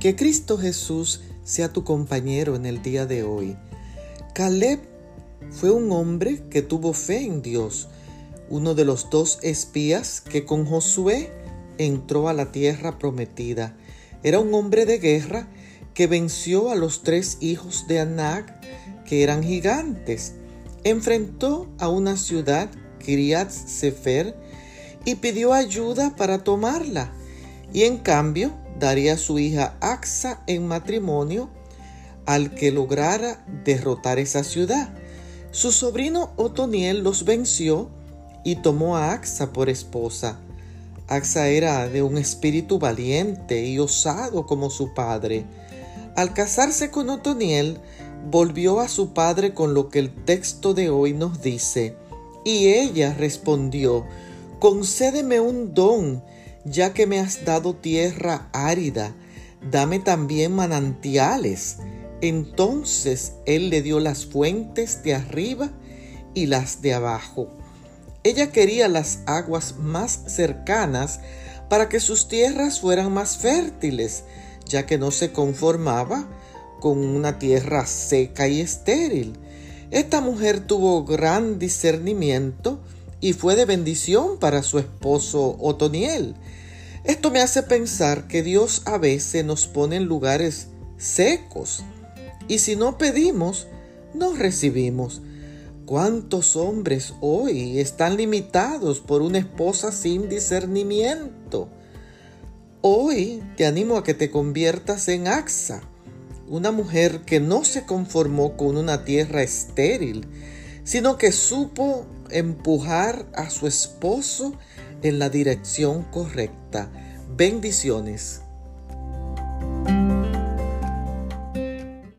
Que Cristo Jesús sea tu compañero en el día de hoy. Caleb fue un hombre que tuvo fe en Dios, uno de los dos espías que con Josué entró a la tierra prometida. Era un hombre de guerra que venció a los tres hijos de Anak, que eran gigantes. Enfrentó a una ciudad, Kiriat Sefer, y pidió ayuda para tomarla. Y en cambio daría a su hija Axa en matrimonio al que lograra derrotar esa ciudad. Su sobrino Otoniel los venció y tomó a Axa por esposa. Axa era de un espíritu valiente y osado como su padre. Al casarse con Otoniel, volvió a su padre con lo que el texto de hoy nos dice. Y ella respondió, concédeme un don, ya que me has dado tierra árida, dame también manantiales. Entonces él le dio las fuentes de arriba y las de abajo. Ella quería las aguas más cercanas para que sus tierras fueran más fértiles, ya que no se conformaba con una tierra seca y estéril. Esta mujer tuvo gran discernimiento y fue de bendición para su esposo Otoniel. Esto me hace pensar que Dios a veces nos pone en lugares secos y si no pedimos, no recibimos. ¿Cuántos hombres hoy están limitados por una esposa sin discernimiento? Hoy te animo a que te conviertas en Axa, una mujer que no se conformó con una tierra estéril, sino que supo empujar a su esposo en la dirección correcta. Bendiciones.